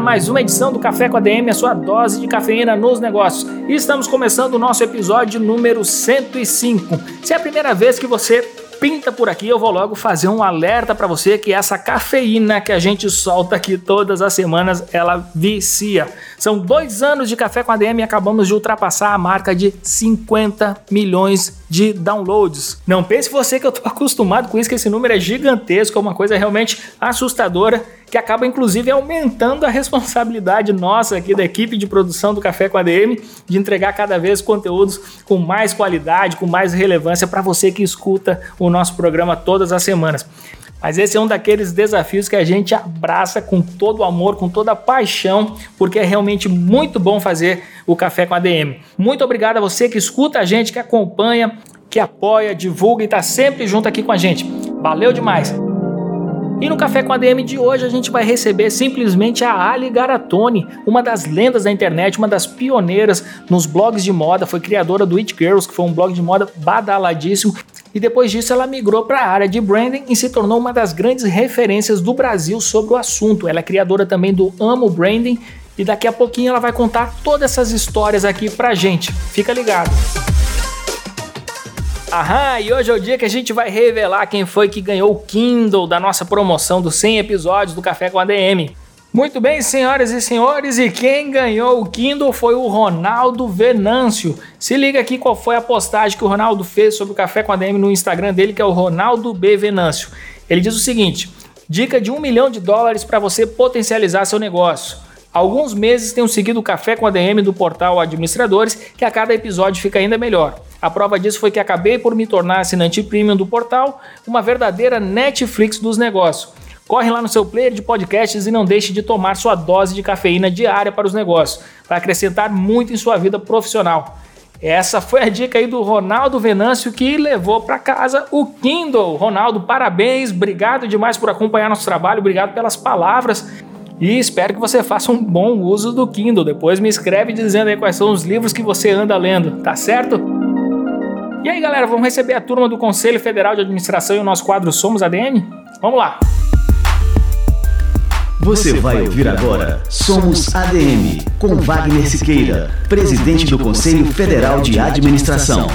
mais uma edição do Café com a DM, a sua dose de cafeína nos negócios. E estamos começando o nosso episódio número 105. Se é a primeira vez que você pinta por aqui, eu vou logo fazer um alerta para você que essa cafeína que a gente solta aqui todas as semanas, ela vicia. São dois anos de Café com a DM e acabamos de ultrapassar a marca de 50 milhões de downloads. Não pense você que eu tô acostumado com isso, que esse número é gigantesco, é uma coisa realmente assustadora que acaba inclusive aumentando a responsabilidade nossa aqui da equipe de produção do Café com a DM de entregar cada vez conteúdos com mais qualidade, com mais relevância para você que escuta o nosso programa todas as semanas. Mas esse é um daqueles desafios que a gente abraça com todo o amor, com toda a paixão, porque é realmente muito bom fazer o Café com a DM. Muito obrigado a você que escuta a gente, que acompanha, que apoia, divulga e está sempre junto aqui com a gente. Valeu demais! E no Café com a DM de hoje a gente vai receber simplesmente a Ali Garatoni, uma das lendas da internet, uma das pioneiras nos blogs de moda, foi criadora do It Girls, que foi um blog de moda badaladíssimo, e depois disso ela migrou para a área de branding e se tornou uma das grandes referências do Brasil sobre o assunto. Ela é criadora também do Amo Branding e daqui a pouquinho ela vai contar todas essas histórias aqui pra gente. Fica ligado. Aham, e hoje é o dia que a gente vai revelar quem foi que ganhou o Kindle da nossa promoção dos 100 episódios do Café com a DM. Muito bem, senhoras e senhores, e quem ganhou o Kindle foi o Ronaldo Venâncio. Se liga aqui qual foi a postagem que o Ronaldo fez sobre o Café com a DM no Instagram dele, que é o Ronaldo B Venâncio. Ele diz o seguinte: dica de um milhão de dólares para você potencializar seu negócio. Alguns meses tenho seguido o Café com a DM do portal Administradores, que a cada episódio fica ainda melhor. A prova disso foi que acabei por me tornar assinante premium do portal, uma verdadeira Netflix dos negócios. Corre lá no seu player de podcasts e não deixe de tomar sua dose de cafeína diária para os negócios, para acrescentar muito em sua vida profissional. Essa foi a dica aí do Ronaldo Venâncio que levou para casa o Kindle. Ronaldo, parabéns, obrigado demais por acompanhar nosso trabalho, obrigado pelas palavras. E espero que você faça um bom uso do Kindle. Depois me escreve dizendo aí quais são os livros que você anda lendo, tá certo? E aí, galera, vamos receber a turma do Conselho Federal de Administração e o nosso quadro Somos ADN? Vamos lá! Você vai ouvir agora Somos ADM, com Wagner Siqueira, presidente do Conselho Federal de Administração.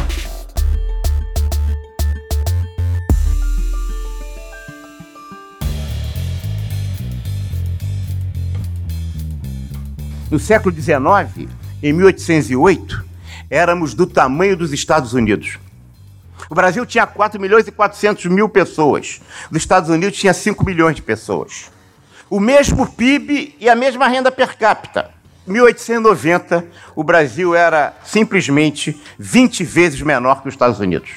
No século XIX, em 1808, éramos do tamanho dos Estados Unidos. O Brasil tinha 4 milhões e 400 mil pessoas. Os Estados Unidos tinha 5 milhões de pessoas. O mesmo PIB e a mesma renda per capita. Em 1890, o Brasil era simplesmente 20 vezes menor que os Estados Unidos.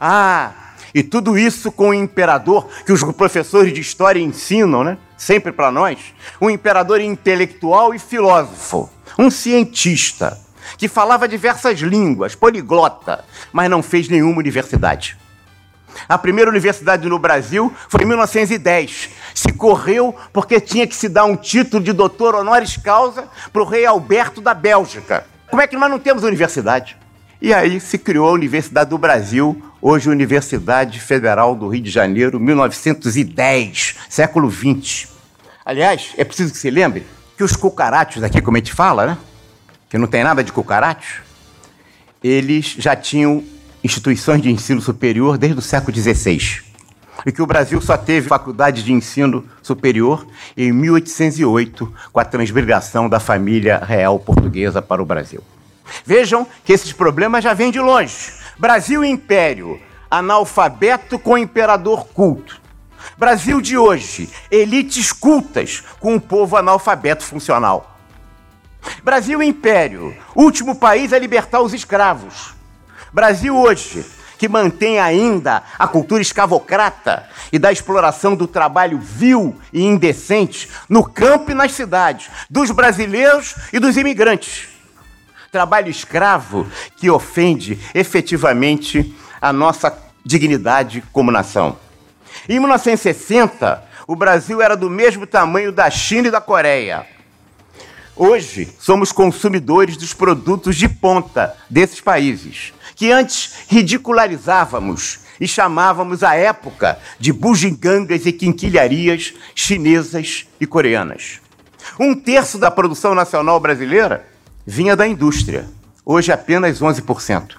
Ah, e tudo isso com o imperador que os professores de história ensinam, né? Sempre para nós, um imperador intelectual e filósofo, um cientista que falava diversas línguas, poliglota, mas não fez nenhuma universidade. A primeira universidade no Brasil foi em 1910. Se correu porque tinha que se dar um título de doutor honoris causa para o rei Alberto da Bélgica. Como é que nós não temos universidade? E aí se criou a Universidade do Brasil, hoje Universidade Federal do Rio de Janeiro, 1910, século 20. Aliás, é preciso que se lembre que os cucarachos aqui, como a gente fala, né? Que não tem nada de cucaracho, eles já tinham instituições de ensino superior desde o século XVI. E que o Brasil só teve faculdade de ensino superior em 1808, com a transmigração da família real portuguesa para o Brasil. Vejam que esses problemas já vêm de longe. Brasil Império, analfabeto com imperador culto. Brasil de hoje, elites cultas com um povo analfabeto funcional. Brasil Império, último país a libertar os escravos. Brasil hoje, que mantém ainda a cultura escravocrata e da exploração do trabalho vil e indecente no campo e nas cidades, dos brasileiros e dos imigrantes. Trabalho escravo que ofende efetivamente a nossa dignidade como nação. Em 1960, o Brasil era do mesmo tamanho da China e da Coreia. Hoje, somos consumidores dos produtos de ponta desses países, que antes ridicularizávamos e chamávamos a época de bugigangas e quinquilharias chinesas e coreanas. Um terço da produção nacional brasileira vinha da indústria, hoje apenas 11%.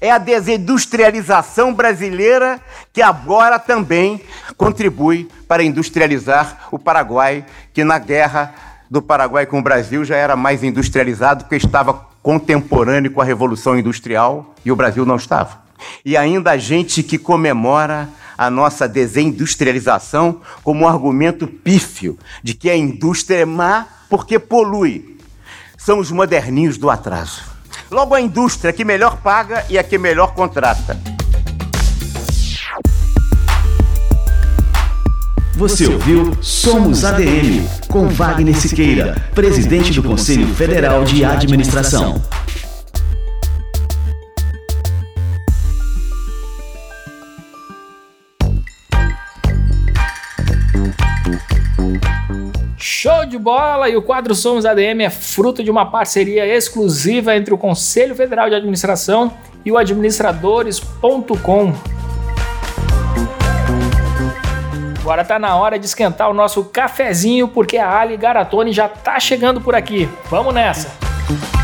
É a desindustrialização brasileira que agora também contribui para industrializar o Paraguai, que na guerra do Paraguai com o Brasil já era mais industrializado porque estava contemporâneo com a Revolução Industrial e o Brasil não estava. E ainda a gente que comemora a nossa desindustrialização como um argumento pífio de que a indústria é má porque polui. São os moderninhos do atraso. Logo a indústria que melhor paga e a que melhor contrata. Você ouviu Somos ADM, com Wagner Siqueira, presidente do Conselho Federal de Administração. De bola! E o quadro Somos ADM é fruto de uma parceria exclusiva entre o Conselho Federal de Administração e o administradores.com. Agora tá na hora de esquentar o nosso cafezinho, porque a Ali Garatoni já tá chegando por aqui. Vamos nessa!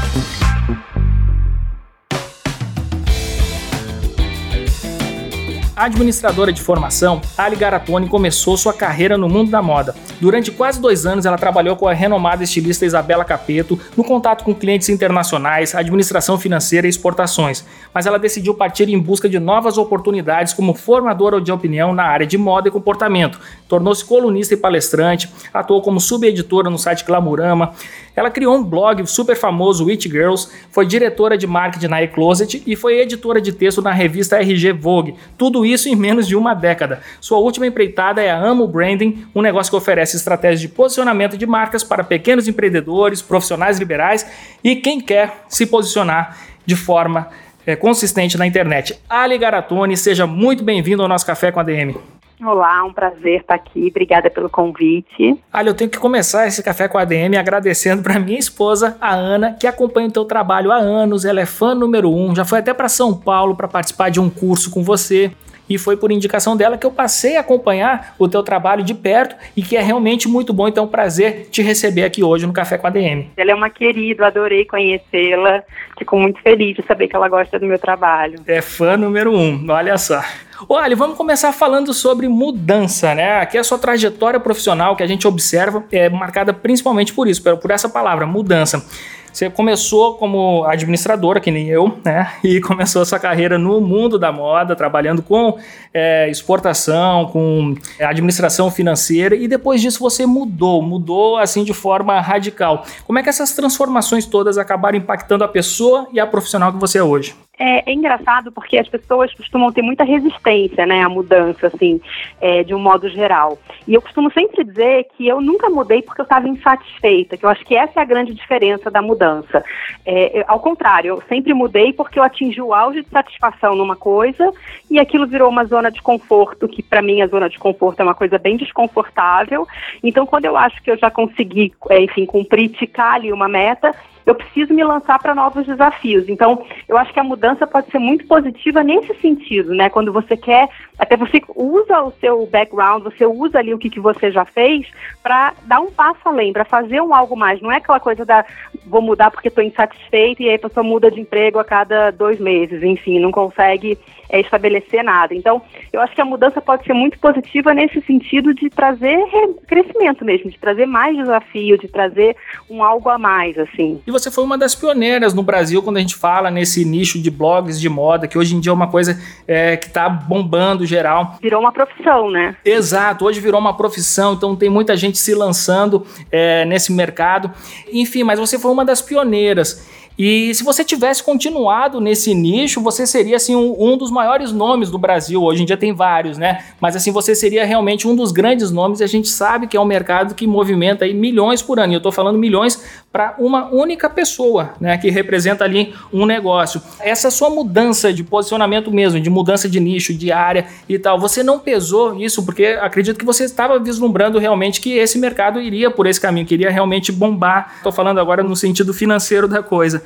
Administradora de formação, Ali Garatoni começou sua carreira no mundo da moda. Durante quase dois anos, ela trabalhou com a renomada estilista Isabela Capeto no contato com clientes internacionais, administração financeira e exportações. Mas ela decidiu partir em busca de novas oportunidades como formadora de opinião na área de moda e comportamento. Tornou-se colunista e palestrante, atuou como subeditora no site Glamurama. Ela criou um blog super famoso, Witch Girls, foi diretora de marketing na eCloset e foi editora de texto na revista RG Vogue. Tudo isso em menos de uma década. Sua última empreitada é a Amo Branding, um negócio que oferece estratégias de posicionamento de marcas para pequenos empreendedores, profissionais liberais e quem quer se posicionar de forma é, consistente na internet. Ali Garatoni, seja muito bem-vindo ao nosso Café com a DM. Olá, um prazer estar aqui. Obrigada pelo convite. Olha, eu tenho que começar esse café com a ADM agradecendo para minha esposa, a Ana, que acompanha o teu trabalho há anos. Ela é fã número um, já foi até para São Paulo para participar de um curso com você e foi por indicação dela que eu passei a acompanhar o teu trabalho de perto e que é realmente muito bom. Então, é um prazer te receber aqui hoje no Café com a DM. Ela é uma querida, adorei conhecê-la. Fico muito feliz de saber que ela gosta do meu trabalho. É fã número um, olha só. Olha, vamos começar falando sobre mudança, né? Aqui a sua trajetória profissional que a gente observa é marcada principalmente por isso, por essa palavra, mudança. Você começou como administradora, que nem eu, né? E começou a sua carreira no mundo da moda, trabalhando com é, exportação, com é, administração financeira, e depois disso você mudou, mudou assim de forma radical. Como é que essas transformações todas acabaram impactando a pessoa e a profissional que você é hoje? É, é, engraçado porque as pessoas costumam ter muita resistência, né, à mudança, assim, é, de um modo geral. E eu costumo sempre dizer que eu nunca mudei porque eu estava insatisfeita, que eu acho que essa é a grande diferença da mudança. É, ao contrário, eu sempre mudei porque eu atingi o auge de satisfação numa coisa e aquilo virou uma zona de conforto, que para mim a zona de conforto é uma coisa bem desconfortável. Então, quando eu acho que eu já consegui, é, enfim, cumprir, ticar ali uma meta, eu preciso me lançar para novos desafios. Então, eu acho que a mudança pode ser muito positiva nesse sentido, né? Quando você quer, até você usa o seu background, você usa ali o que, que você já fez para dar um passo além, para fazer um algo mais. Não é aquela coisa da vou mudar porque estou insatisfeito e aí a pessoa muda de emprego a cada dois meses, enfim, não consegue é, estabelecer nada. Então, eu acho que a mudança pode ser muito positiva nesse sentido de trazer crescimento mesmo, de trazer mais desafio, de trazer um algo a mais, assim. E você foi uma das pioneiras no Brasil quando a gente fala nesse nicho de blogs de moda, que hoje em dia é uma coisa é, que está bombando geral. Virou uma profissão, né? Exato, hoje virou uma profissão, então tem muita gente se lançando é, nesse mercado. Enfim, mas você foi uma das pioneiras. E se você tivesse continuado nesse nicho, você seria assim um, um dos maiores nomes do Brasil. Hoje em dia tem vários, né? Mas assim, você seria realmente um dos grandes nomes e a gente sabe que é um mercado que movimenta aí milhões por ano. E eu estou falando milhões para uma única pessoa, né, que representa ali um negócio. Essa sua mudança de posicionamento mesmo, de mudança de nicho, de área e tal, você não pesou isso porque acredito que você estava vislumbrando realmente que esse mercado iria por esse caminho, que iria realmente bombar. Estou falando agora no sentido financeiro da coisa.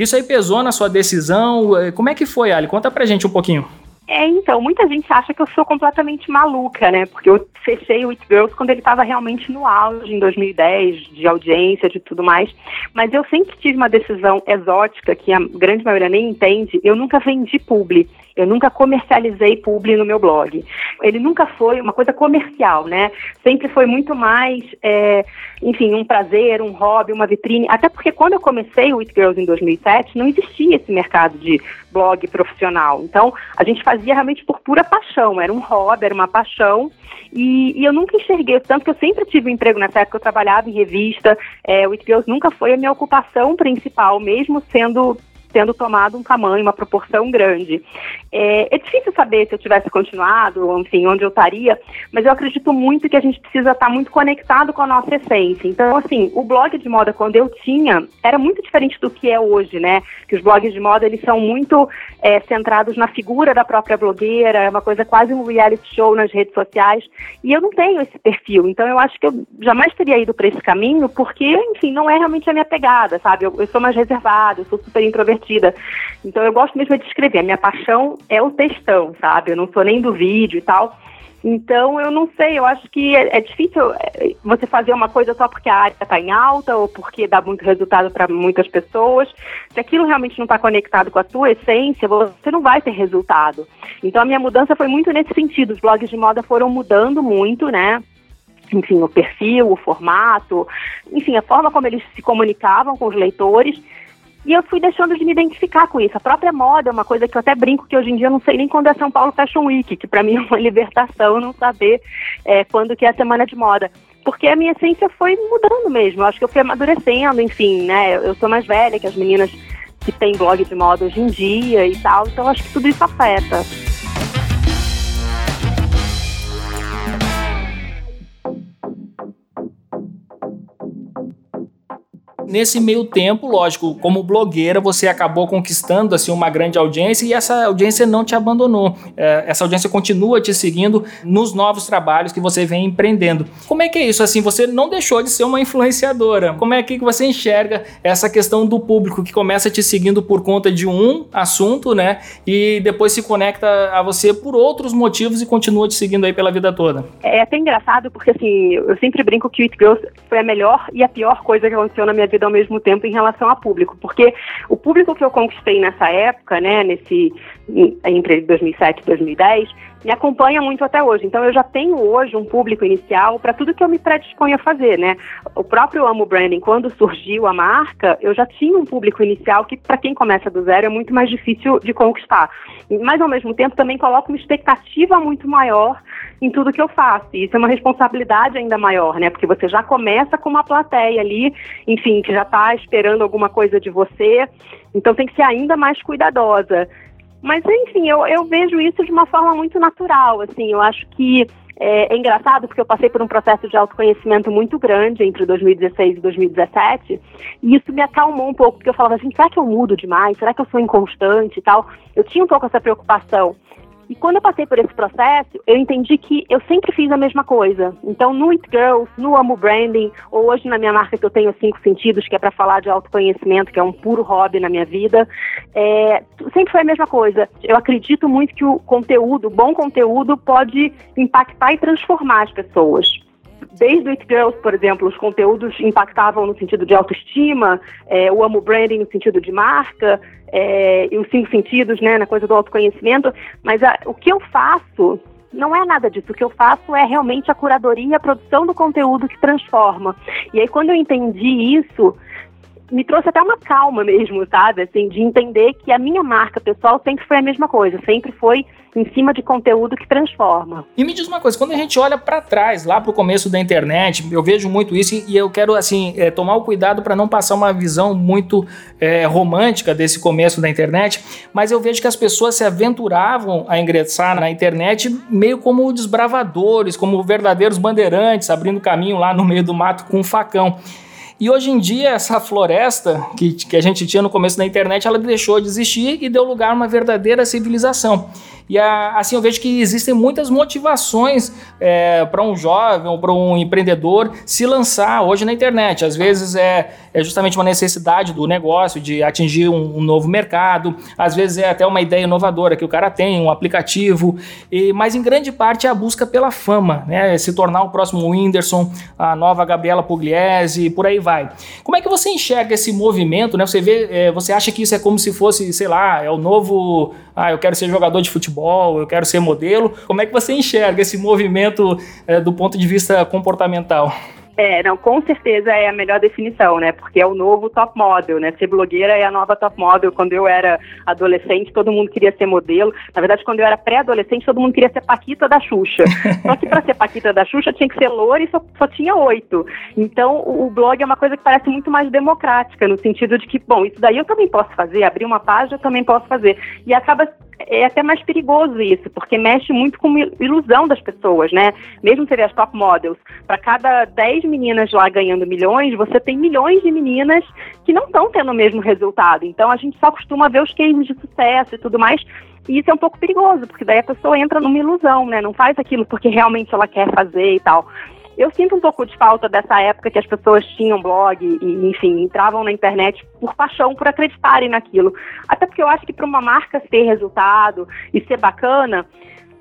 Isso aí pesou na sua decisão? Como é que foi, Ali? Conta pra gente um pouquinho. É, então, muita gente acha que eu sou completamente maluca, né? Porque eu fechei o It Girls quando ele estava realmente no auge, em 2010, de audiência, de tudo mais. Mas eu sempre tive uma decisão exótica, que a grande maioria nem entende. Eu nunca vendi publi. Eu nunca comercializei publi no meu blog. Ele nunca foi uma coisa comercial, né? Sempre foi muito mais, é, enfim, um prazer, um hobby, uma vitrine. Até porque quando eu comecei o It Girls em 2007, não existia esse mercado de blog profissional. Então, a gente fazia realmente por pura paixão. Era um hobby, era uma paixão. E, e eu nunca enxerguei, tanto que eu sempre tive um emprego nessa época, eu trabalhava em revista. É, o It Girls nunca foi a minha ocupação principal, mesmo sendo tendo tomado um tamanho, uma proporção grande. É, é, difícil saber se eu tivesse continuado, enfim, onde eu estaria, mas eu acredito muito que a gente precisa estar muito conectado com a nossa essência. Então, assim, o blog de moda, quando eu tinha, era muito diferente do que é hoje, né? Que os blogs de moda, eles são muito é, centrados na figura da própria blogueira, é uma coisa quase um reality show nas redes sociais, e eu não tenho esse perfil, então eu acho que eu jamais teria ido para esse caminho, porque, enfim, não é realmente a minha pegada, sabe? Eu, eu sou mais reservada, eu sou super introvertida, divertida. Então eu gosto mesmo de escrever. A minha paixão é o textão, sabe? Eu não sou nem do vídeo e tal. Então, eu não sei, eu acho que é, é difícil é, você fazer uma coisa só porque a área está em alta ou porque dá muito resultado para muitas pessoas. Se aquilo realmente não está conectado com a tua essência, você não vai ter resultado. Então, a minha mudança foi muito nesse sentido. Os blogs de moda foram mudando muito, né? Enfim, o perfil, o formato, enfim, a forma como eles se comunicavam com os leitores. E eu fui deixando de me identificar com isso. A própria moda é uma coisa que eu até brinco que hoje em dia eu não sei nem quando é São Paulo Fashion Week, que para mim é uma libertação não saber é, quando que é a semana de moda. Porque a minha essência foi mudando mesmo. Eu acho que eu fui amadurecendo, enfim, né? Eu sou mais velha que as meninas que têm blog de moda hoje em dia e tal. Então acho que tudo isso afeta. Nesse meio tempo, lógico, como blogueira, você acabou conquistando assim uma grande audiência e essa audiência não te abandonou. É, essa audiência continua te seguindo nos novos trabalhos que você vem empreendendo. Como é que é isso? Assim, você não deixou de ser uma influenciadora. Como é que você enxerga essa questão do público que começa te seguindo por conta de um assunto, né? E depois se conecta a você por outros motivos e continua te seguindo aí pela vida toda? É até engraçado porque assim, eu sempre brinco que o It Girls foi a melhor e a pior coisa que aconteceu na minha vida ao mesmo tempo em relação a público, porque o público que eu conquistei nessa época, né, nesse entre 2007 e 2010, me acompanha muito até hoje. Então eu já tenho hoje um público inicial para tudo que eu me predisponho a fazer, né? O próprio Amo Branding, quando surgiu a marca, eu já tinha um público inicial que para quem começa do zero é muito mais difícil de conquistar. Mas ao mesmo tempo também coloco uma expectativa muito maior em tudo que eu faço. E isso é uma responsabilidade ainda maior, né? Porque você já começa com uma plateia ali, enfim, que já está esperando alguma coisa de você. Então tem que ser ainda mais cuidadosa. Mas, enfim, eu, eu vejo isso de uma forma muito natural, assim, eu acho que é, é, engraçado porque eu passei por um processo de autoconhecimento muito grande entre 2016 e 2017, e isso me acalmou um pouco, porque eu falava assim, será que eu mudo demais? Será que eu sou inconstante e tal? Eu tinha um pouco essa preocupação. E quando eu passei por esse processo, eu entendi que eu sempre fiz a mesma coisa. Então, no It Girls, no Amo Branding, ou hoje na minha marca que eu tenho Cinco Sentidos, que é para falar de autoconhecimento, que é um puro hobby na minha vida, é, sempre foi a mesma coisa. Eu acredito muito que o conteúdo, bom conteúdo, pode impactar e transformar as pessoas desde o It Girls, por exemplo, os conteúdos impactavam no sentido de autoestima, é, o Amo Branding no sentido de marca, é, e os cinco sentidos, né, na coisa do autoconhecimento, mas a, o que eu faço não é nada disso. O que eu faço é realmente a curadoria a produção do conteúdo que transforma. E aí, quando eu entendi isso, me trouxe até uma calma mesmo, sabe? Assim, de entender que a minha marca pessoal sempre foi a mesma coisa, sempre foi em cima de conteúdo que transforma. E me diz uma coisa, quando a gente olha para trás, lá para o começo da internet, eu vejo muito isso e eu quero assim é, tomar o cuidado para não passar uma visão muito é, romântica desse começo da internet, mas eu vejo que as pessoas se aventuravam a ingressar na internet meio como desbravadores, como verdadeiros bandeirantes, abrindo caminho lá no meio do mato com um facão. E hoje em dia, essa floresta que, que a gente tinha no começo da internet, ela deixou de existir e deu lugar a uma verdadeira civilização. E a, assim eu vejo que existem muitas motivações é, para um jovem ou para um empreendedor se lançar hoje na internet. Às vezes é, é justamente uma necessidade do negócio de atingir um, um, novo mercado, às vezes é até uma ideia inovadora que o cara tem, um aplicativo, e, mas em grande parte é a busca pela fama, né? se tornar o próximo Whindersson, a nova Gabriela Pugliese, por aí vai. Como é que você enxerga esse movimento? Né? Você, vê, é, você acha que isso é como se fosse, sei lá, é o novo ah, eu quero ser jogador de futebol, eu quero ser modelo. Como é que você enxerga esse movimento é, do ponto de vista comportamental? É, não, com certeza é a melhor definição, né? Porque é o novo top model, né? Ser blogueira é a nova top model. Quando eu era adolescente, todo mundo queria ser modelo. Na verdade, quando eu era pré-adolescente, todo mundo queria ser Paquita da Xuxa. Só que para ser Paquita da Xuxa tinha que ser loura e só, só tinha oito. Então, o, o blog é uma coisa que parece muito mais democrática, no sentido de que, bom, isso daí eu também posso fazer, abrir uma página eu também posso fazer. E acaba é até mais perigoso isso, porque mexe muito com ilusão das pessoas, né? Mesmo se as top models, para cada 10 meninas lá ganhando milhões, você tem milhões de meninas que não estão tendo o mesmo resultado. Então a gente só costuma ver os cases de sucesso e tudo mais, e isso é um pouco perigoso, porque daí a pessoa entra numa ilusão, né? Não faz aquilo porque realmente ela quer fazer e tal. Eu sinto um pouco de falta dessa época que as pessoas tinham blog e, enfim, entravam na internet por paixão, por acreditarem naquilo. Até porque eu acho que para uma marca ter resultado e ser bacana,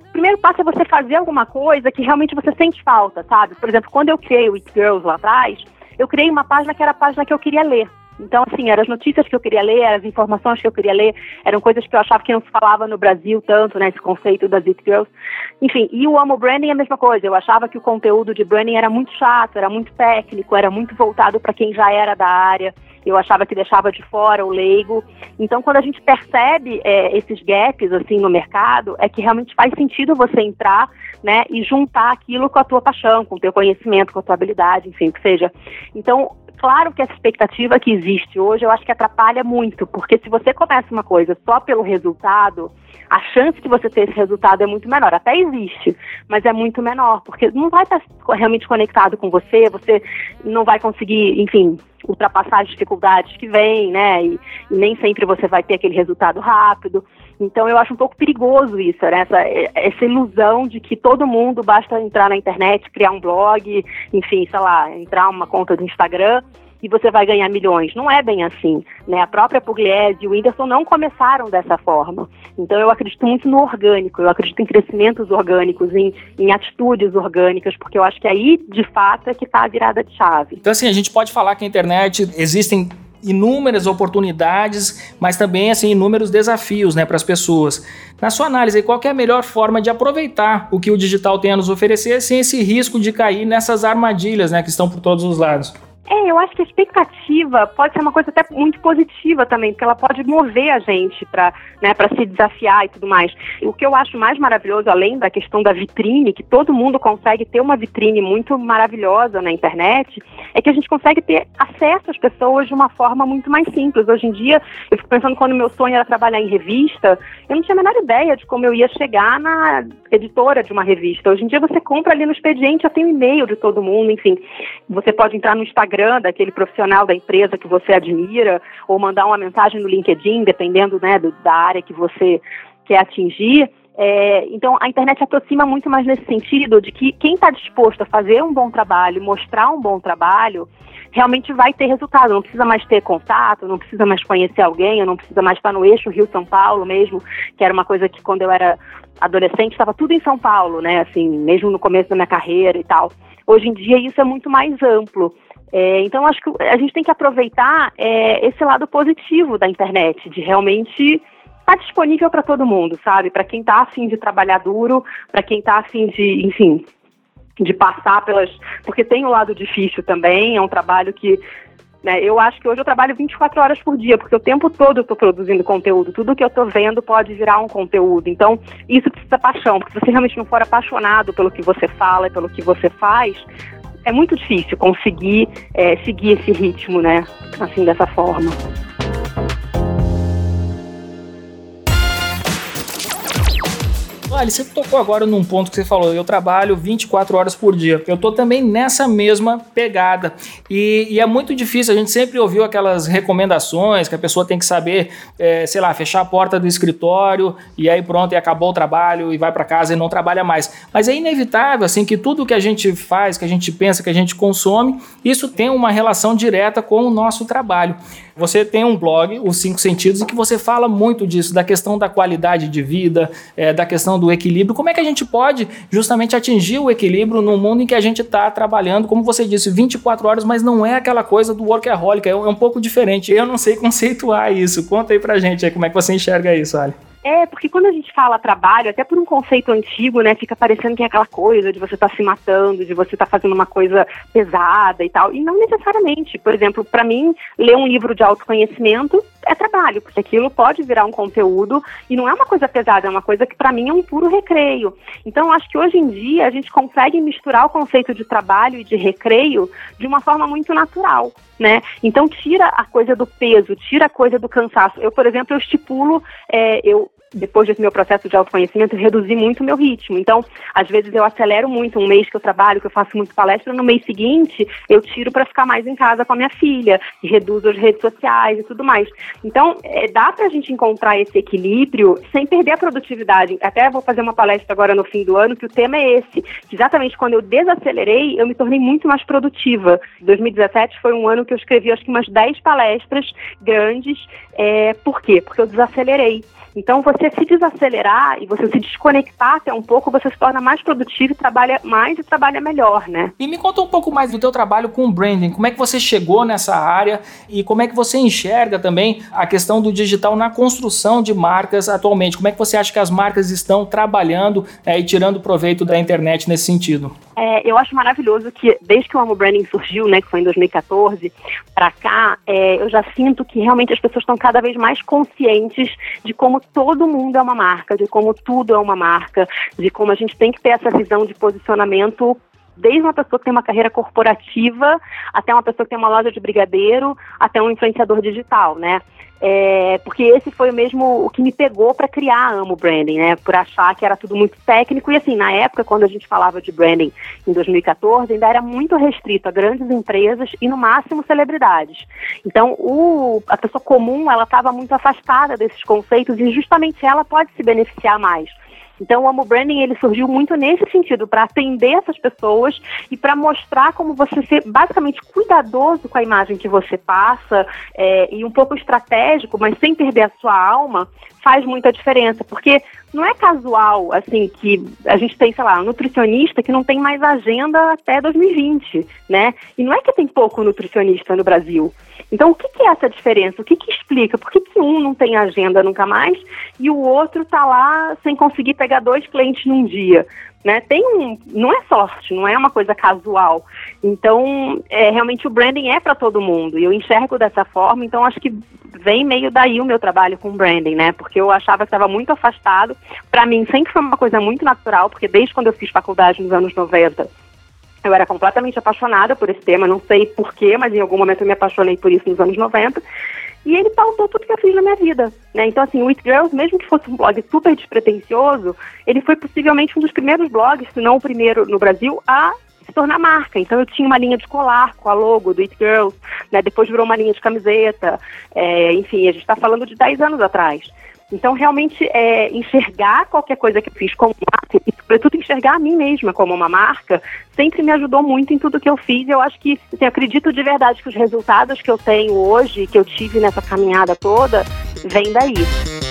o primeiro passo é você fazer alguma coisa que realmente você sente falta, sabe? Por exemplo, quando eu criei o It Girls lá atrás, eu criei uma página que era a página que eu queria ler. Então, assim, eram as notícias que eu queria ler, eram as informações que eu queria ler, eram coisas que eu achava que não se falava no Brasil tanto, né, esse conceito das It Girls. Enfim, e o Amo Branding é a mesma coisa. Eu achava que o conteúdo de branding era muito chato, era muito técnico, era muito voltado para quem já era da área. Eu achava que deixava de fora o leigo. Então, quando a gente percebe é, esses gaps assim no mercado, é que realmente faz sentido você entrar, né, e juntar aquilo com a tua paixão, com o teu conhecimento, com a tua habilidade, enfim, que seja. Então, Claro que essa expectativa que existe hoje, eu acho que atrapalha muito, porque se você começa uma coisa só pelo resultado, a chance de você ter esse resultado é muito menor. Até existe, mas é muito menor, porque não vai estar realmente conectado com você, você não vai conseguir, enfim, ultrapassar as dificuldades que vêm, né? E, e nem sempre você vai ter aquele resultado rápido. Então eu acho um pouco perigoso isso, né? essa, essa ilusão de que todo mundo basta entrar na internet, criar um blog, enfim, sei lá, entrar uma conta do Instagram e você vai ganhar milhões. Não é bem assim. Né? A própria Pugliese e o Whindersson não começaram dessa forma. Então eu acredito muito no orgânico, eu acredito em crescimentos orgânicos, em, em atitudes orgânicas, porque eu acho que aí, de fato, é que está a virada de chave. Então, assim, a gente pode falar que a internet existem inúmeras oportunidades, mas também assim inúmeros desafios, né, para as pessoas. Na sua análise, qual é a melhor forma de aproveitar o que o digital tem a nos oferecer sem esse risco de cair nessas armadilhas, né, que estão por todos os lados? É, eu acho que a expectativa pode ser uma coisa até muito positiva também, porque ela pode mover a gente para né, se desafiar e tudo mais. O que eu acho mais maravilhoso, além da questão da vitrine, que todo mundo consegue ter uma vitrine muito maravilhosa na internet, é que a gente consegue ter acesso às pessoas de uma forma muito mais simples. Hoje em dia, eu fico pensando quando meu sonho era trabalhar em revista, eu não tinha a menor ideia de como eu ia chegar na editora de uma revista. Hoje em dia você compra ali no expediente, já tem um e-mail de todo mundo, enfim. Você pode entrar no Instagram Instagram daquele profissional da empresa que você admira, ou mandar uma mensagem no LinkedIn, dependendo né, do, da área que você quer atingir. É, então, a internet aproxima muito mais nesse sentido de que quem está disposto a fazer um bom trabalho, mostrar um bom trabalho, realmente vai ter resultado. Não precisa mais ter contato, não precisa mais conhecer alguém, não precisa mais estar no eixo Rio-São Paulo mesmo, que era uma coisa que quando eu era adolescente estava tudo em São Paulo, né? Assim, mesmo no começo da minha carreira e tal. Hoje em dia isso é muito mais amplo. É, então, acho que a gente tem que aproveitar é, esse lado positivo da internet, de realmente tá disponível para todo mundo, sabe? Para quem está afim de trabalhar duro, para quem está afim de, enfim, de passar pelas. Porque tem o lado difícil também, é um trabalho que Né? Eu acho que hoje eu trabalho 24 horas por dia, porque o tempo todo eu estou produzindo conteúdo. Tudo que eu estou vendo pode virar um conteúdo. Então, isso precisa paixão, porque se você realmente não for apaixonado pelo que você fala e pelo que você faz, é muito difícil conseguir é, seguir esse ritmo, né? Assim, dessa forma. Olha, você tocou agora num ponto que você falou, eu trabalho 24 horas por dia. Eu tô também nessa mesma pegada. E, e é muito difícil, a gente sempre ouviu aquelas recomendações que a pessoa tem que saber, é, sei lá, fechar a porta do escritório e aí pronto, e acabou o trabalho e vai para casa e não trabalha mais. Mas é inevitável, assim, que tudo que a gente faz, que a gente pensa, que a gente consome, isso tem uma relação direta com o nosso trabalho. Você tem um blog, Os Cinco Sentidos, em que você fala muito disso, da questão da qualidade de vida, é, da questão do equilíbrio. Como é que a gente pode justamente atingir o equilíbrio no mundo em que a gente está trabalhando, como você disse, 24 horas, mas não é aquela coisa do workaholic, é, é um pouco diferente. Eu não sei conceituar isso. Conta aí pra gente aí como é que você enxerga isso, Ali. É, porque quando a gente fala trabalho, até por um conceito antigo, né, fica parecendo que é aquela coisa de você estar tá se matando, de você estar tá fazendo uma coisa pesada e tal. E não necessariamente. Por exemplo, para mim, ler um livro de autoconhecimento é trabalho, porque aquilo pode virar um conteúdo e não é uma coisa pesada, é uma coisa que para mim é um puro recreio. Então, acho que hoje em dia a gente consegue misturar o conceito de trabalho e de recreio de uma forma muito natural. Né? Então tira a coisa do peso, tira a coisa do cansaço. Eu, por exemplo, eu estipulo, é, eu depois desse meu processo de autoconhecimento, reduzir muito o meu ritmo. Então, às vezes eu acelero muito um mês que eu trabalho, que eu faço muito palestra, no mês seguinte eu tiro para ficar mais em casa com a minha filha, reduzo as redes sociais e tudo mais. Então, é, dá para a gente encontrar esse equilíbrio sem perder a produtividade. Até vou fazer uma palestra agora no fim do ano, que o tema é esse. Exatamente quando eu desacelerei, eu me tornei muito mais produtiva. 2017 foi um ano que eu escrevi acho que umas 10 palestras grandes. É, por quê? Porque eu desacelerei. Então, você se desacelerar e você se desconectar até um pouco, você se torna mais produtivo e trabalha mais e trabalha melhor, né? E me conta um pouco mais do teu trabalho com branding. Como é que você chegou nessa área e como é que você enxerga também a questão do digital na construção de marcas atualmente? Como é que você acha que as marcas estão trabalhando é, e tirando proveito da internet nesse sentido? É, eu acho maravilhoso que desde que o Amo Branding surgiu, né, que foi em 2014, para cá, é, eu já sinto que realmente as pessoas estão cada vez mais conscientes de como todo mundo é uma marca, de como tudo é uma marca, de como a gente tem que ter essa visão de posicionamento desde uma pessoa que tem uma carreira corporativa até uma pessoa que tem uma loja de brigadeiro, até um influenciador digital, né? É, porque esse foi o mesmo o que me pegou para criar Amo Branding, né? Por achar que era tudo muito técnico e assim, na época quando a gente falava de branding em 2014, ainda era muito restrito a grandes empresas e no máximo celebridades. Então, o, a pessoa comum, ela estava muito afastada desses conceitos e justamente ela pode se beneficiar mais então, o Amo Branding ele surgiu muito nesse sentido, para atender essas pessoas e para mostrar como você ser basicamente cuidadoso com a imagem que você passa é, e um pouco estratégico, mas sem perder a sua alma, faz muita diferença. Porque não é casual, assim, que a gente tem, sei lá, um nutricionista que não tem mais agenda até 2020, né? E não é que tem pouco nutricionista no Brasil. Então, o que, que é essa diferença? O que, que explica? Por que, que um não tem agenda nunca mais e o outro está lá sem conseguir pegar dois clientes num dia? Né? Tem um, não é sorte, não é uma coisa casual. Então, é, realmente o branding é para todo mundo e eu enxergo dessa forma. Então, acho que vem meio daí o meu trabalho com branding, né? Porque eu achava que estava muito afastado. Para mim, sempre foi uma coisa muito natural, porque desde quando eu fiz faculdade nos anos 90, eu era completamente apaixonada por esse tema, não sei porquê, mas em algum momento eu me apaixonei por isso nos anos 90. E ele pautou tudo que eu fiz na minha vida. Né? Então, assim, o It Girls, mesmo que fosse um blog super despretensioso, ele foi possivelmente um dos primeiros blogs, se não o primeiro no Brasil, a se tornar marca. Então eu tinha uma linha de colar com a logo do It Girls, né? depois virou uma linha de camiseta, é, enfim, a gente está falando de 10 anos atrás. Então, realmente, é, enxergar qualquer coisa que eu fiz como marca, e sobretudo enxergar a mim mesma como uma marca, sempre me ajudou muito em tudo que eu fiz. Eu acho que, assim, acredito de verdade que os resultados que eu tenho hoje, que eu tive nessa caminhada toda, vêm daí.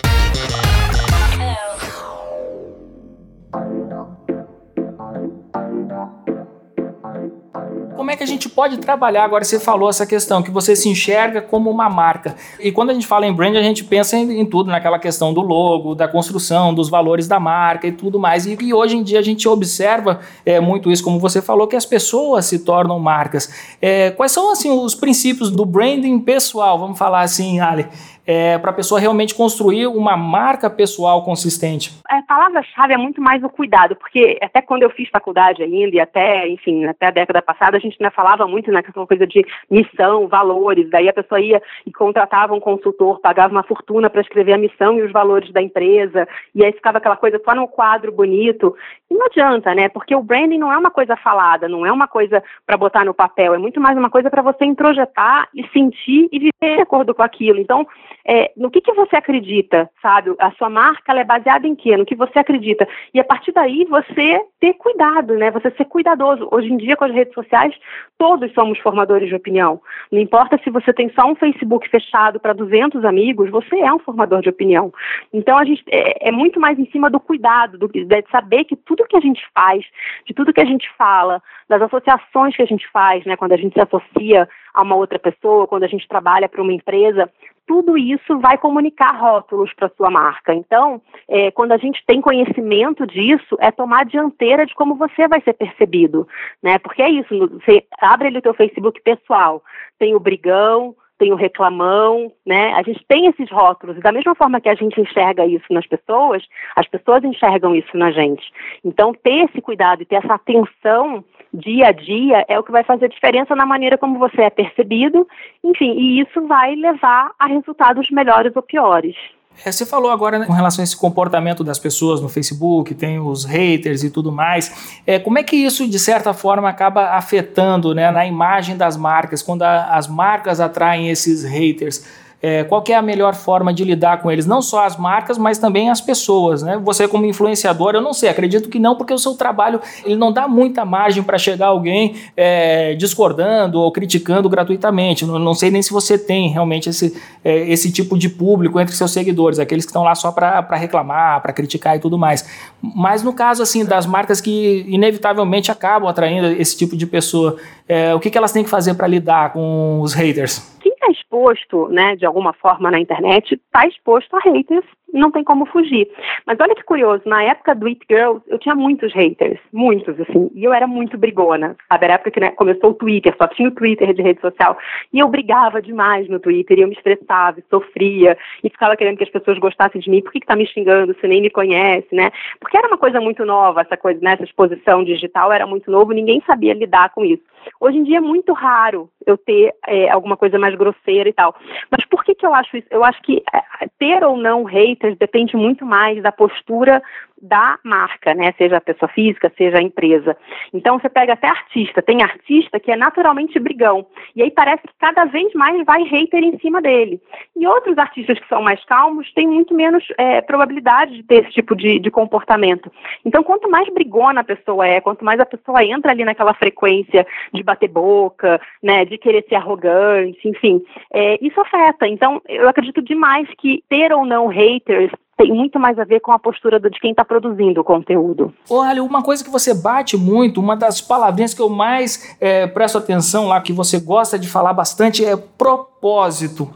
Como é que a gente pode trabalhar, agora você falou essa questão, que você se enxerga como uma marca. E quando a gente fala em brand, a gente pensa em, em tudo, naquela questão do logo, da construção, dos valores da marca e tudo mais. E, e hoje em dia a gente observa é, muito isso, como você falou, que as pessoas se tornam marcas. É, quais são assim os princípios do branding pessoal? Vamos falar assim, Ali é, para a pessoa realmente construir uma marca pessoal consistente? A palavra-chave é muito mais o cuidado, porque até quando eu fiz faculdade ainda, e até, enfim, até a década passada, a gente ainda falava muito naquela coisa de missão, valores, daí a pessoa ia e contratava um consultor, pagava uma fortuna para escrever a missão e os valores da empresa, e aí ficava aquela coisa só no quadro bonito. Não adianta, né? Porque o branding não é uma coisa falada, não é uma coisa para botar no papel, é muito mais uma coisa para você introjetar e sentir e viver de acordo com aquilo. Então, é, no que, que você acredita, sabe? A sua marca é baseada em quê? No que você acredita. E a partir daí você ter cuidado, né? Você ser cuidadoso. Hoje em dia, com as redes sociais, todos somos formadores de opinião. Não importa se você tem só um Facebook fechado para 200 amigos, você é um formador de opinião. Então, a gente é, é muito mais em cima do cuidado, do, de saber que tudo que a gente faz, de tudo que a gente fala, das associações que a gente faz, né? Quando a gente se associa a uma outra pessoa, quando a gente trabalha para uma empresa, tudo isso vai comunicar rótulos para sua marca. Então, é, quando a gente tem conhecimento disso, é tomar dianteira de como você vai ser percebido, né? Porque é isso, você abre ali o teu Facebook pessoal, tem o brigão, tem o reclamão, né? A gente tem esses rótulos. E da mesma forma que a gente enxerga isso nas pessoas, as pessoas enxergam isso na gente. Então, ter esse cuidado e ter essa atenção dia a dia é o que vai fazer diferença na maneira como você é percebido, enfim, e isso vai levar a resultados melhores ou piores. É, você falou agora né, com relação a esse comportamento das pessoas no Facebook, tem os haters e tudo mais. É, como é que isso, de certa forma, acaba afetando né, na imagem das marcas, quando a, as marcas atraem esses haters? É, qual é a melhor forma de lidar com eles, não só as marcas, mas também as pessoas, né? Você como influenciador, eu não sei, acredito que não, porque o seu trabalho ele não dá muita margem para chegar alguém é, discordando ou criticando gratuitamente. Não, não, sei nem se você tem realmente esse, é, esse tipo de público entre seus seguidores, aqueles que estão lá só para reclamar, para criticar e tudo mais. Mas no caso assim das marcas que inevitavelmente acabam atraindo esse tipo de pessoa, é, o que, que elas têm que fazer para lidar com os haters? Exposto, né, de alguma forma na internet, está exposto a haters não tem como fugir. Mas olha que curioso, na época do It Girls, eu tinha muitos haters, muitos, assim, e eu era muito brigona, sabe? Era a época que né, começou o Twitter, só tinha o Twitter de rede social, e eu brigava demais no Twitter, e eu me estressava, e sofria, e ficava querendo que as pessoas gostassem de mim, por que, que tá me xingando, você nem me conhece, né? Porque era uma coisa muito nova, essa coisa, né, essa exposição digital era muito novo, ninguém sabia lidar com isso. Hoje em dia é muito raro eu ter é, alguma coisa mais grosseira e tal. Mas por que, que eu acho isso? Eu acho que é, ter ou não haters depende muito mais da postura da marca, né? Seja a pessoa física, seja a empresa. Então você pega até artista, tem artista que é naturalmente brigão. E aí parece que cada vez mais vai hater em cima dele. E outros artistas que são mais calmos têm muito menos é, probabilidade de ter esse tipo de, de comportamento. Então, quanto mais brigona a pessoa é, quanto mais a pessoa entra ali naquela frequência de bater boca, né, de querer ser arrogante, enfim, é, isso afeta. Então, eu acredito demais que ter ou não haters tem muito mais a ver com a postura de quem está produzindo o conteúdo. Olha, uma coisa que você bate muito, uma das palavrinhas que eu mais é, presto atenção lá, que você gosta de falar bastante, é propósito.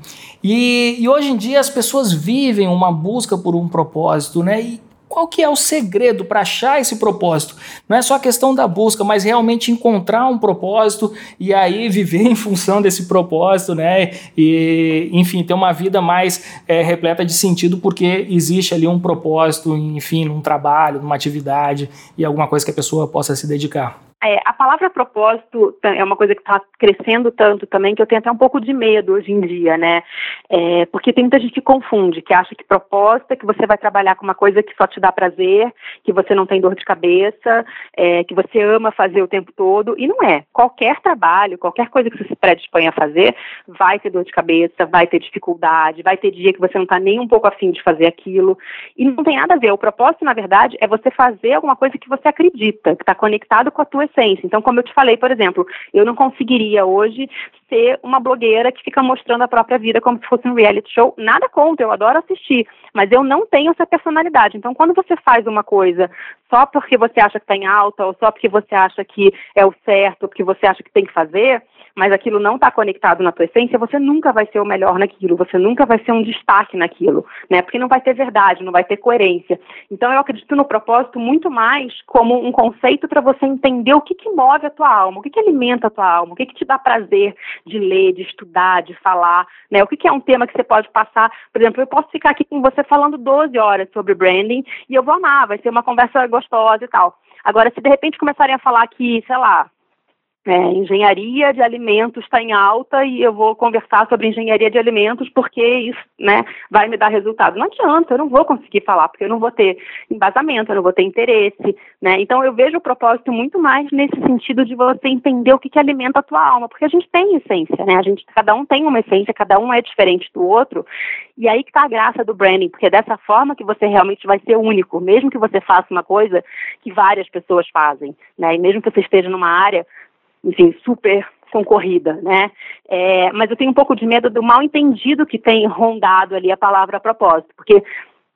E, e hoje em dia as pessoas vivem uma busca por um propósito, né? E qual que é o segredo para achar esse propósito? Não é só a questão da busca, mas realmente encontrar um propósito e aí viver em função desse propósito, né? E, enfim, ter uma vida mais é, repleta de sentido, porque existe ali um propósito, enfim, num trabalho, numa atividade e alguma coisa que a pessoa possa se dedicar. É, a palavra propósito é uma coisa que está crescendo tanto também que eu tenho até um pouco de medo hoje em dia, né? É, porque tem muita gente que confunde, que acha que propósito é que você vai trabalhar com uma coisa que só te dá prazer, que você não tem dor de cabeça, é, que você ama fazer o tempo todo, e não é. Qualquer trabalho, qualquer coisa que você se predispõe a fazer, vai ter dor de cabeça, vai ter dificuldade, vai ter dia que você não está nem um pouco afim de fazer aquilo, e não tem nada a ver. O propósito, na verdade, é você fazer alguma coisa que você acredita, que está conectado com a tua essência. Então, como eu te falei, por exemplo, eu não conseguiria hoje ser uma blogueira que fica mostrando a própria vida como se fosse um reality show. Nada contra, eu adoro assistir, mas eu não tenho essa personalidade. Então, quando você faz uma coisa só porque você acha que está em alta, ou só porque você acha que é o certo, porque você acha que tem que fazer, mas aquilo não está conectado na tua essência, você nunca vai ser o melhor naquilo, você nunca vai ser um destaque naquilo, né? Porque não vai ter verdade, não vai ter coerência. Então eu acredito no propósito muito mais como um conceito para você entender o que, que move a tua alma, o que, que alimenta a tua alma, o que, que te dá prazer de ler, de estudar, de falar, né? O que, que é um tema que você pode passar. Por exemplo, eu posso ficar aqui com você falando 12 horas sobre branding e eu vou amar, vai ser uma conversa gostosa e tal. Agora, se de repente começarem a falar que, sei lá, é, engenharia de alimentos está em alta e eu vou conversar sobre engenharia de alimentos porque isso né, vai me dar resultado. Não adianta, eu não vou conseguir falar, porque eu não vou ter embasamento, eu não vou ter interesse. Né? Então eu vejo o propósito muito mais nesse sentido de você entender o que, que alimenta a tua alma, porque a gente tem essência, né? A gente, cada um tem uma essência, cada um é diferente do outro, e aí que está a graça do branding, porque é dessa forma que você realmente vai ser único, mesmo que você faça uma coisa que várias pessoas fazem, né? E mesmo que você esteja numa área enfim, super concorrida, né? É, mas eu tenho um pouco de medo do mal entendido que tem rondado ali a palavra propósito, porque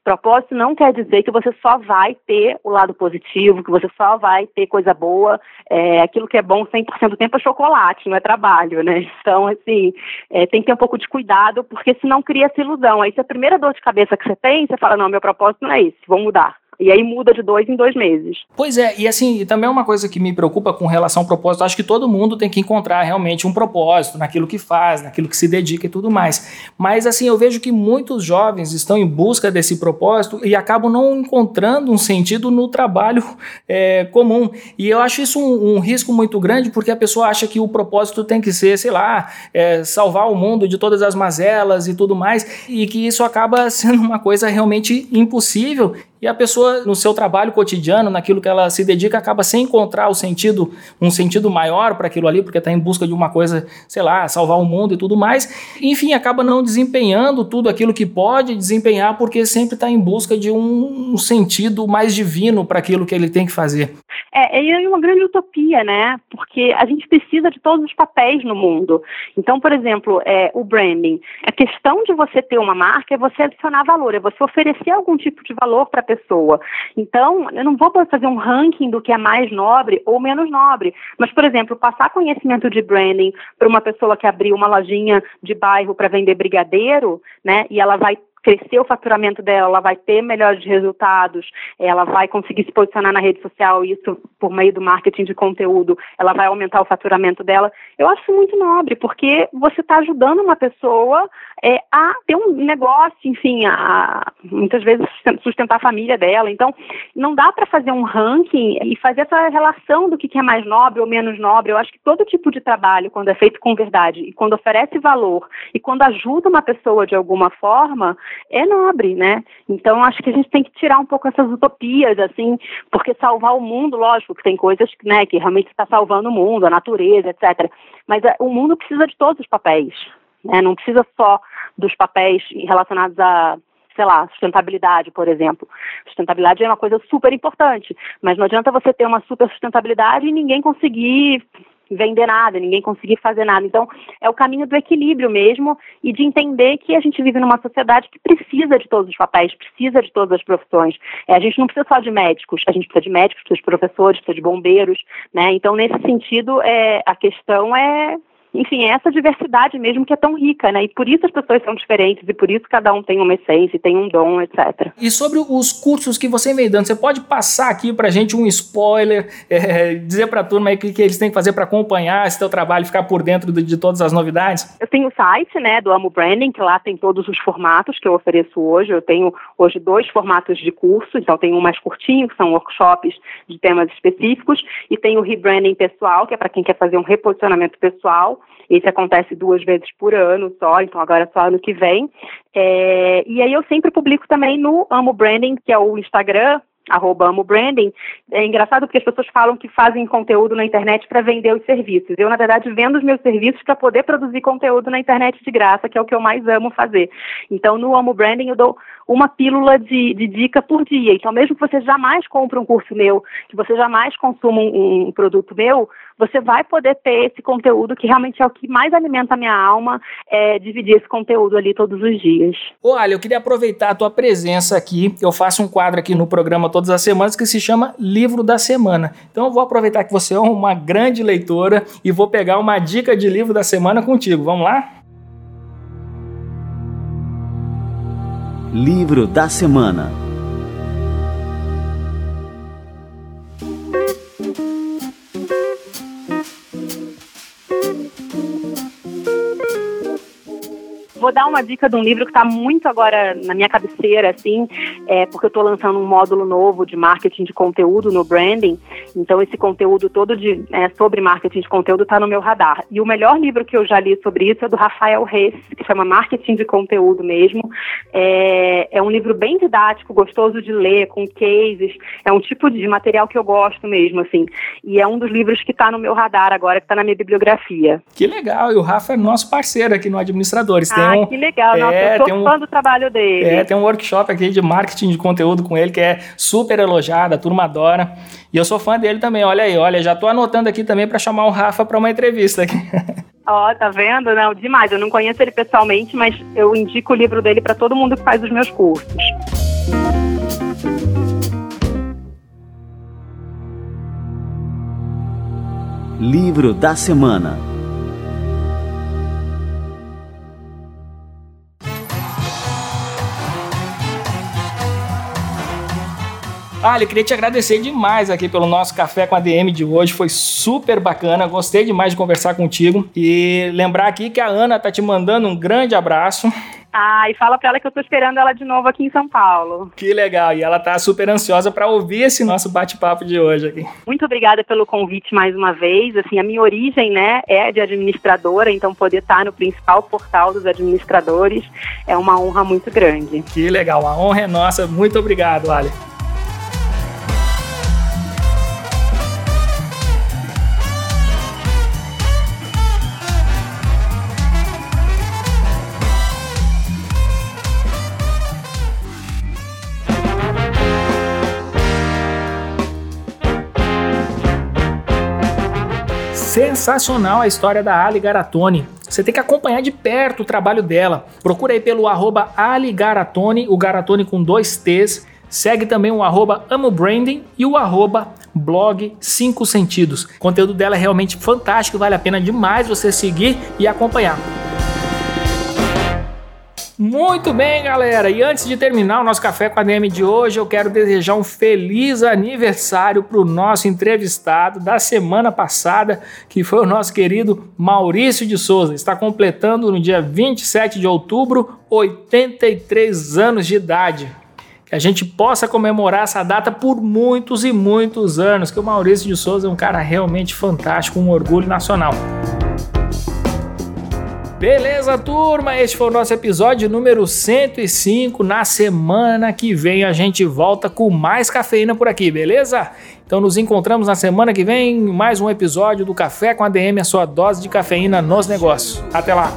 propósito não quer dizer que você só vai ter o lado positivo, que você só vai ter coisa boa, é, aquilo que é bom 100% do tempo é chocolate, não é trabalho, né? Então, assim, é, tem que ter um pouco de cuidado, porque senão cria essa ilusão. Aí, se a primeira dor de cabeça que você tem, você fala, não, meu propósito não é esse, vou mudar. E aí muda de dois em dois meses. Pois é, e assim, também é uma coisa que me preocupa com relação ao propósito. Acho que todo mundo tem que encontrar realmente um propósito naquilo que faz, naquilo que se dedica e tudo mais. Mas assim, eu vejo que muitos jovens estão em busca desse propósito e acabam não encontrando um sentido no trabalho é, comum. E eu acho isso um, um, risco muito grande porque a pessoa acha que o propósito tem que ser, sei lá, é, salvar o mundo de todas as mazelas e tudo mais, e que isso acaba sendo uma coisa realmente impossível e a pessoa, no seu trabalho cotidiano, naquilo que ela se dedica, acaba sem encontrar o sentido, um sentido maior para aquilo ali, porque está em busca de uma coisa, sei lá, salvar o mundo e tudo mais. Enfim, acaba não desempenhando tudo aquilo que pode desempenhar, porque sempre está em busca de um, sentido mais divino para aquilo que ele tem que fazer. É, é uma grande utopia, né? Porque a gente precisa de todos os papéis no mundo. Então, por exemplo, é, o branding. A questão de você ter uma marca é você adicionar valor, é você oferecer algum tipo de valor para pessoa. Então, eu não vou fazer um ranking do que é mais nobre ou menos nobre. Mas, por exemplo, passar conhecimento de branding para uma pessoa que abriu uma lojinha de bairro para vender brigadeiro, né? E ela vai crescer o faturamento dela, ela vai ter melhores resultados, ela vai conseguir se posicionar na rede social, isso por meio do marketing de conteúdo, ela vai aumentar o faturamento dela. Eu acho muito nobre, porque você está ajudando uma pessoa é, a ter um negócio, enfim, a muitas vezes sustentar a família dela. Então, não dá para fazer um ranking e fazer essa relação do que é mais nobre ou menos nobre. Eu acho que todo tipo de trabalho, quando é feito com verdade e quando oferece valor e quando ajuda uma pessoa de alguma forma, é nobre, né? Então acho que a gente tem que tirar um pouco essas utopias, assim, porque salvar o mundo, lógico, que tem coisas, né, que realmente está salvando o mundo, a natureza, etc. Mas é, o mundo precisa de todos os papéis, né? Não precisa só dos papéis relacionados a sei lá, sustentabilidade, por exemplo. Sustentabilidade é uma coisa super importante, mas não adianta você ter uma super sustentabilidade e ninguém conseguir vender nada, ninguém conseguir fazer nada. Então, é o caminho do equilíbrio mesmo e de entender que a gente vive numa sociedade que precisa de todos os papéis, precisa de todas as profissões. É, a gente não precisa só de médicos, a gente precisa de médicos, precisa de professores, precisa de bombeiros, né? Então, nesse sentido, é, a questão é enfim, é essa diversidade mesmo que é tão rica, né? E por isso as pessoas são diferentes e por isso cada um tem uma essência, tem um dom, etc. E sobre os cursos que você vem dando, você pode passar aqui pra gente um spoiler, é, dizer pra turma o que, que eles têm que fazer para acompanhar esse teu trabalho, ficar por dentro de, de, todas as novidades? Eu tenho o site, né, do Amo Branding, que lá tem todos os formatos que eu ofereço hoje. Eu tenho hoje dois formatos de curso, então tem um mais curtinho, que são workshops de temas específicos, e tem o rebranding pessoal, que é para quem quer fazer um reposicionamento pessoal. Esse acontece duas vezes por ano só, então agora é só ano que vem. É, e aí eu sempre publico também no Amo Branding, que é o Instagram, arroba amo branding, é engraçado porque as pessoas falam que fazem conteúdo na internet para vender os serviços. Eu, na verdade, vendo os meus serviços para poder produzir conteúdo na internet de graça, que é o que eu mais amo fazer. Então, no Amo Branding, eu dou uma pílula de, de dica por dia. Então, mesmo que você jamais compre um curso meu, que você jamais consuma um, um produto meu, você vai poder ter esse conteúdo que realmente é o que mais alimenta a minha alma, é dividir esse conteúdo ali todos os dias. Olha, eu queria aproveitar a tua presença aqui. Eu faço um quadro aqui no programa todas as semanas que se chama Livro da Semana. Então eu vou aproveitar que você é uma grande leitora e vou pegar uma dica de livro da semana contigo. Vamos lá? Livro da semana. Vou dar uma dica de um livro que está muito agora na minha cabeceira, assim, é, porque eu estou lançando um módulo novo de marketing de conteúdo no branding. Então, esse conteúdo todo de, é, sobre marketing de conteúdo está no meu radar. E o melhor livro que eu já li sobre isso é do Rafael Reis, que chama Marketing de Conteúdo mesmo. É, é um livro bem didático, gostoso de ler, com cases. É um tipo de material que eu gosto mesmo, assim. E é um dos livros que está no meu radar agora, que está na minha bibliografia. Que legal! E o Rafa é nosso parceiro aqui no Administradores. Tem ah, um, que legal. Nossa, é, eu sou fã do trabalho dele. É, tem um workshop aqui de marketing de conteúdo com ele que é super elogiado, a turma adora. E eu sou fã dele também. Olha aí, olha, já tô anotando aqui também para chamar o Rafa para uma entrevista aqui. Ó, oh, tá vendo? Não, demais. Eu não conheço ele pessoalmente, mas eu indico o livro dele para todo mundo que faz os meus cursos. Livro da semana. Ali, queria te agradecer demais aqui pelo nosso café com a DM de hoje. Foi super bacana, gostei demais de conversar contigo. E lembrar aqui que a Ana tá te mandando um grande abraço. Ah, e fala pra ela que eu tô esperando ela de novo aqui em São Paulo. Que legal, e ela tá super ansiosa para ouvir esse nosso bate-papo de hoje aqui. Muito obrigada pelo convite mais uma vez. Assim, a minha origem, né, é de administradora, então poder estar no principal portal dos administradores é uma honra muito grande. Que legal, a honra é nossa. Muito obrigado, Ali. Sensacional a história da Ali Garatoni. Você tem que acompanhar de perto o trabalho dela. Procura aí pelo arroba Ali Garatoni, o Garatoni com dois T's. Segue também o arroba Amo Branding e o arroba blog 5 Sentidos. O conteúdo dela é realmente fantástico, vale a pena demais você seguir e acompanhar. Muito bem, galera. E antes de terminar o nosso café com a DM de hoje, eu quero desejar um feliz aniversário para o nosso entrevistado da semana passada, que foi o nosso querido Maurício de Souza. Está completando no dia 27 de outubro 83 anos de idade. Que a gente possa comemorar essa data por muitos e muitos anos, que o Maurício de Souza é um cara realmente fantástico, um orgulho nacional. Beleza, turma? Este foi o nosso episódio número 105. Na semana que vem a gente volta com mais cafeína por aqui, beleza? Então nos encontramos na semana que vem em mais um episódio do Café com a DM, a sua dose de cafeína nos negócios. Até lá!